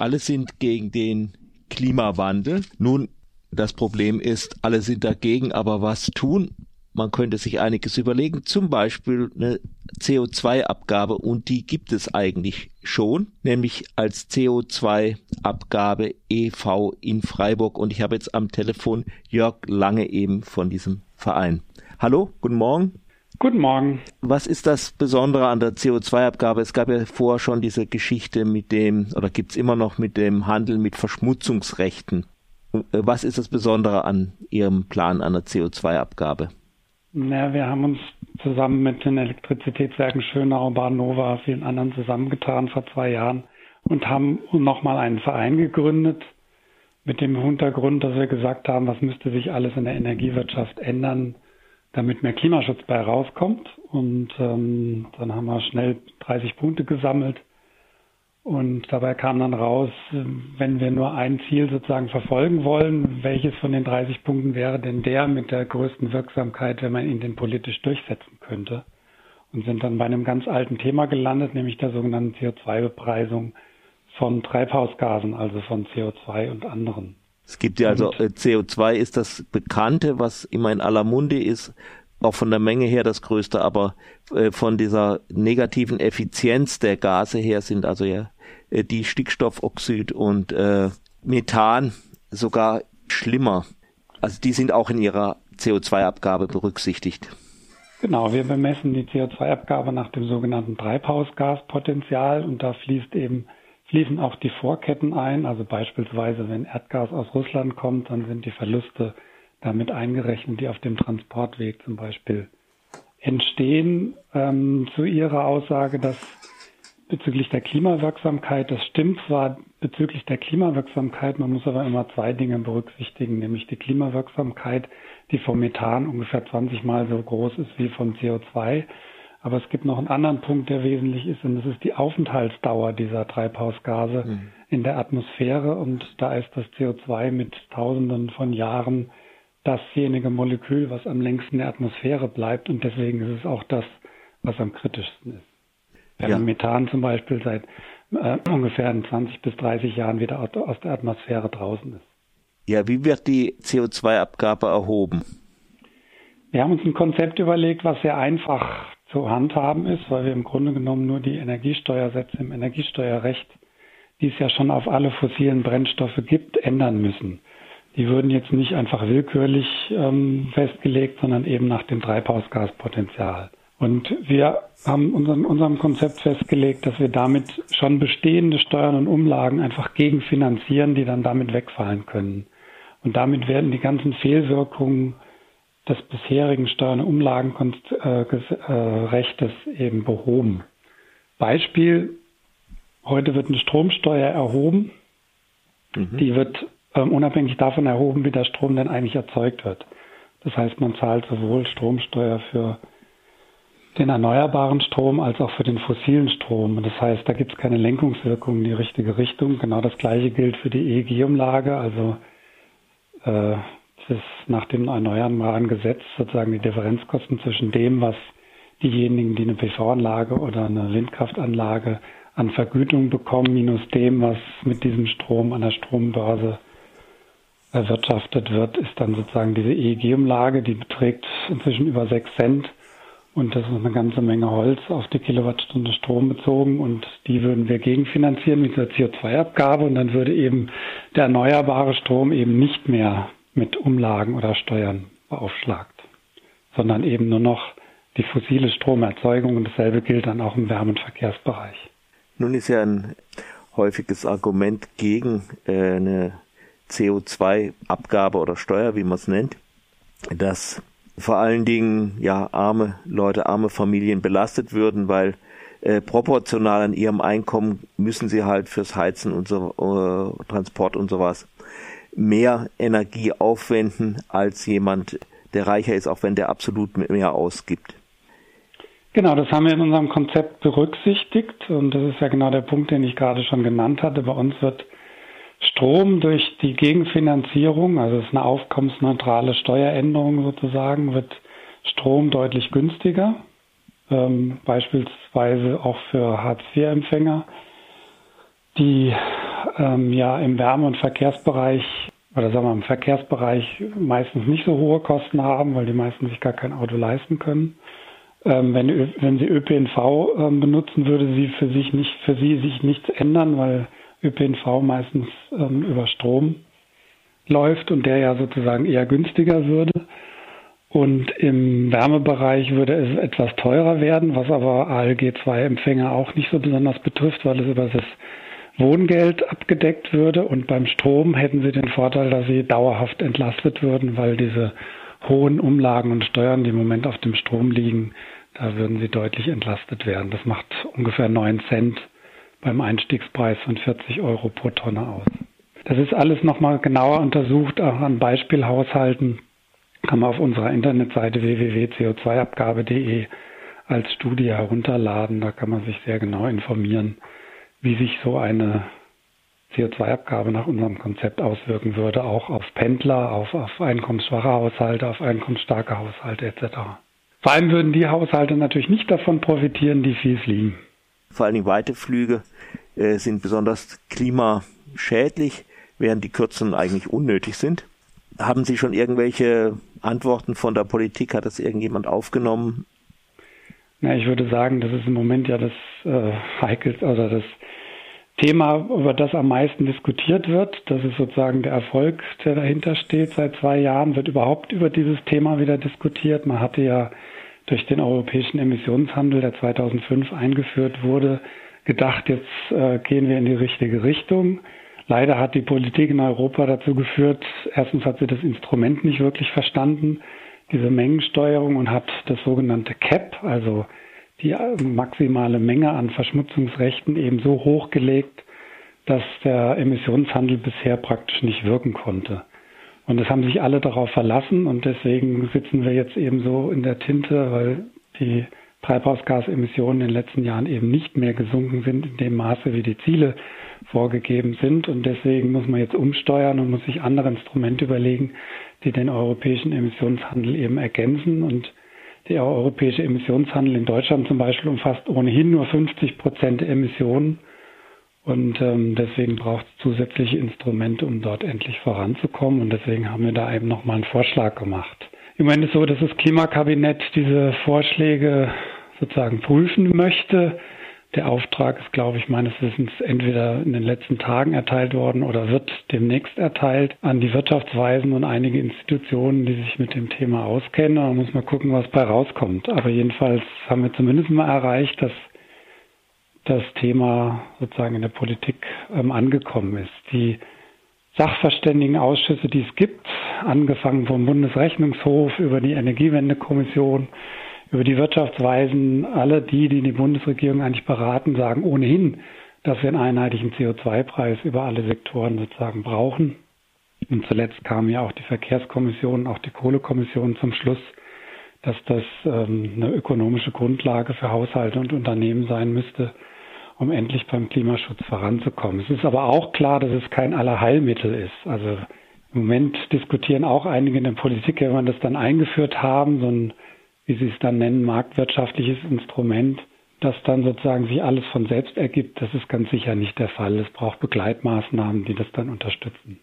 Alle sind gegen den Klimawandel. Nun, das Problem ist, alle sind dagegen, aber was tun? Man könnte sich einiges überlegen, zum Beispiel eine CO2-Abgabe und die gibt es eigentlich schon, nämlich als CO2-Abgabe EV in Freiburg und ich habe jetzt am Telefon Jörg Lange eben von diesem Verein. Hallo, guten Morgen. Guten Morgen. Was ist das Besondere an der CO2-Abgabe? Es gab ja vorher schon diese Geschichte mit dem, oder gibt es immer noch mit dem Handel mit Verschmutzungsrechten. Äh, was ist das Besondere an Ihrem Plan an der CO2-Abgabe? Na, wir haben uns zusammen mit den Elektrizitätswerken Schönau, Bahnova, vielen anderen zusammengetan vor zwei Jahren und haben nochmal einen Verein gegründet mit dem Hintergrund, dass wir gesagt haben, was müsste sich alles in der Energiewirtschaft ändern, damit mehr Klimaschutz bei rauskommt. Und ähm, dann haben wir schnell 30 Punkte gesammelt und dabei kam dann raus, wenn wir nur ein Ziel sozusagen verfolgen wollen, welches von den 30 Punkten wäre denn der mit der größten Wirksamkeit, wenn man ihn denn politisch durchsetzen könnte? Und sind dann bei einem ganz alten Thema gelandet, nämlich der sogenannten CO2-Bepreisung von Treibhausgasen, also von CO2 und anderen. Es gibt ja also äh, CO2 ist das Bekannte, was immer in aller Munde ist, auch von der Menge her das größte, aber äh, von dieser negativen Effizienz der Gase her sind also ja äh, die Stickstoffoxid und äh, Methan sogar schlimmer. Also die sind auch in ihrer CO2-Abgabe berücksichtigt. Genau, wir bemessen die CO2-Abgabe nach dem sogenannten Treibhausgaspotenzial und da fließt eben fließen auch die Vorketten ein. Also beispielsweise, wenn Erdgas aus Russland kommt, dann sind die Verluste damit eingerechnet, die auf dem Transportweg zum Beispiel entstehen. Ähm, zu Ihrer Aussage, dass bezüglich der Klimawirksamkeit, das stimmt zwar bezüglich der Klimawirksamkeit, man muss aber immer zwei Dinge berücksichtigen, nämlich die Klimawirksamkeit, die vom Methan ungefähr 20 Mal so groß ist wie vom CO2. Aber es gibt noch einen anderen Punkt, der wesentlich ist, und das ist die Aufenthaltsdauer dieser Treibhausgase mhm. in der Atmosphäre. Und da ist das CO2 mit Tausenden von Jahren dasjenige Molekül, was am längsten in der Atmosphäre bleibt und deswegen ist es auch das, was am kritischsten ist. Während ja. Methan zum Beispiel seit äh, ungefähr 20 bis 30 Jahren wieder aus der Atmosphäre draußen ist. Ja, wie wird die CO2-Abgabe erhoben? Wir haben uns ein Konzept überlegt, was sehr einfach zu handhaben ist, weil wir im Grunde genommen nur die Energiesteuersätze im Energiesteuerrecht, die es ja schon auf alle fossilen Brennstoffe gibt, ändern müssen. Die würden jetzt nicht einfach willkürlich ähm, festgelegt, sondern eben nach dem Treibhausgaspotenzial. Und wir haben unseren, unserem Konzept festgelegt, dass wir damit schon bestehende Steuern und Umlagen einfach gegenfinanzieren, die dann damit wegfallen können. Und damit werden die ganzen Fehlwirkungen des bisherigen Steuern- und Umlagenrechtes eben behoben. Beispiel, heute wird eine Stromsteuer erhoben. Mhm. Die wird ähm, unabhängig davon erhoben, wie der Strom denn eigentlich erzeugt wird. Das heißt, man zahlt sowohl Stromsteuer für den erneuerbaren Strom als auch für den fossilen Strom. Und das heißt, da gibt es keine Lenkungswirkung in die richtige Richtung. Genau das gleiche gilt für die EEG-Umlage, also äh, das ist nach dem erneuerbaren Gesetz sozusagen die Differenzkosten zwischen dem, was diejenigen, die eine PV-Anlage oder eine Windkraftanlage an Vergütung bekommen, minus dem, was mit diesem Strom an der Strombörse erwirtschaftet wird, ist dann sozusagen diese EEG-Umlage, die beträgt inzwischen über 6 Cent. Und das ist eine ganze Menge Holz auf die Kilowattstunde Strom bezogen. Und die würden wir gegenfinanzieren mit der CO2-Abgabe und dann würde eben der erneuerbare Strom eben nicht mehr mit Umlagen oder Steuern beaufschlagt, sondern eben nur noch die fossile Stromerzeugung und dasselbe gilt dann auch im Wärme- und Verkehrsbereich. Nun ist ja ein häufiges Argument gegen äh, eine CO2-Abgabe oder Steuer, wie man es nennt, dass vor allen Dingen ja arme Leute, arme Familien belastet würden, weil äh, proportional an ihrem Einkommen müssen sie halt fürs Heizen und so äh, Transport und sowas mehr Energie aufwenden als jemand, der reicher ist, auch wenn der absolut mehr ausgibt. Genau, das haben wir in unserem Konzept berücksichtigt und das ist ja genau der Punkt, den ich gerade schon genannt hatte. Bei uns wird Strom durch die Gegenfinanzierung, also es ist eine aufkommensneutrale Steueränderung sozusagen, wird Strom deutlich günstiger, ähm, beispielsweise auch für Hartz-IV-Empfänger. Die ähm, ja im Wärme- und Verkehrsbereich oder sagen wir im Verkehrsbereich meistens nicht so hohe Kosten haben, weil die meisten sich gar kein Auto leisten können. Ähm, wenn, wenn sie ÖPNV ähm, benutzen, würde sie für sich nicht, für sie sich nichts ändern, weil ÖPNV meistens ähm, über Strom läuft und der ja sozusagen eher günstiger würde. Und im Wärmebereich würde es etwas teurer werden, was aber ALG-2-Empfänger auch nicht so besonders betrifft, weil es über das Wohngeld abgedeckt würde. Und beim Strom hätten sie den Vorteil, dass sie dauerhaft entlastet würden, weil diese hohen Umlagen und Steuern, die im Moment auf dem Strom liegen, da würden sie deutlich entlastet werden. Das macht ungefähr 9 Cent beim Einstiegspreis von 40 Euro pro Tonne aus. Das ist alles nochmal genauer untersucht, auch an Beispielhaushalten kann man auf unserer Internetseite www.co2abgabe.de als Studie herunterladen. Da kann man sich sehr genau informieren, wie sich so eine CO2-Abgabe nach unserem Konzept auswirken würde, auch auf Pendler, auf, auf einkommensschwache Haushalte, auf einkommensstarke Haushalte etc. Vor allem würden die Haushalte natürlich nicht davon profitieren, die viel fliegen. Vor allen Dingen weite Flüge äh, sind besonders klimaschädlich, während die kürzeren eigentlich unnötig sind. Haben Sie schon irgendwelche Antworten von der Politik? Hat das irgendjemand aufgenommen? Na, ich würde sagen, das ist im Moment ja das äh, heikelste oder das Thema, über das am meisten diskutiert wird. Das ist sozusagen der Erfolg, der dahinter steht. Seit zwei Jahren wird überhaupt über dieses Thema wieder diskutiert. Man hatte ja durch den europäischen Emissionshandel, der 2005 eingeführt wurde, gedacht, jetzt äh, gehen wir in die richtige Richtung. Leider hat die Politik in Europa dazu geführt, erstens hat sie das Instrument nicht wirklich verstanden, diese Mengensteuerung und hat das sogenannte CAP, also die maximale Menge an Verschmutzungsrechten eben so hochgelegt, dass der Emissionshandel bisher praktisch nicht wirken konnte. Und es haben sich alle darauf verlassen und deswegen sitzen wir jetzt eben so in der Tinte, weil die Treibhausgasemissionen in den letzten Jahren eben nicht mehr gesunken sind in dem Maße, wie die Ziele vorgegeben sind. Und deswegen muss man jetzt umsteuern und muss sich andere Instrumente überlegen, die den europäischen Emissionshandel eben ergänzen. Und der europäische Emissionshandel in Deutschland zum Beispiel umfasst ohnehin nur 50 Prozent Emissionen. Und ähm, deswegen braucht es zusätzliche Instrumente, um dort endlich voranzukommen. Und deswegen haben wir da eben nochmal einen Vorschlag gemacht. Im Moment ist so, dass das Klimakabinett diese Vorschläge sozusagen prüfen möchte. Der Auftrag ist, glaube ich, meines Wissens entweder in den letzten Tagen erteilt worden oder wird demnächst erteilt an die Wirtschaftsweisen und einige Institutionen, die sich mit dem Thema auskennen. Da muss man gucken, was bei rauskommt. Aber jedenfalls haben wir zumindest mal erreicht, dass das Thema sozusagen in der Politik ähm, angekommen ist. Die Sachverständigenausschüsse, die es gibt, angefangen vom Bundesrechnungshof über die Energiewendekommission, über die Wirtschaftsweisen, alle die, die die Bundesregierung eigentlich beraten, sagen ohnehin, dass wir einen einheitlichen CO2-Preis über alle Sektoren sozusagen brauchen. Und zuletzt kam ja auch die Verkehrskommission, auch die Kohlekommission zum Schluss, dass das ähm, eine ökonomische Grundlage für Haushalte und Unternehmen sein müsste, um endlich beim Klimaschutz voranzukommen. Es ist aber auch klar, dass es kein Allerheilmittel ist. Also im Moment diskutieren auch einige in der Politik, wenn man das dann eingeführt haben, so ein wie Sie es dann nennen, marktwirtschaftliches Instrument, das dann sozusagen sich alles von selbst ergibt, das ist ganz sicher nicht der Fall. Es braucht Begleitmaßnahmen, die das dann unterstützen.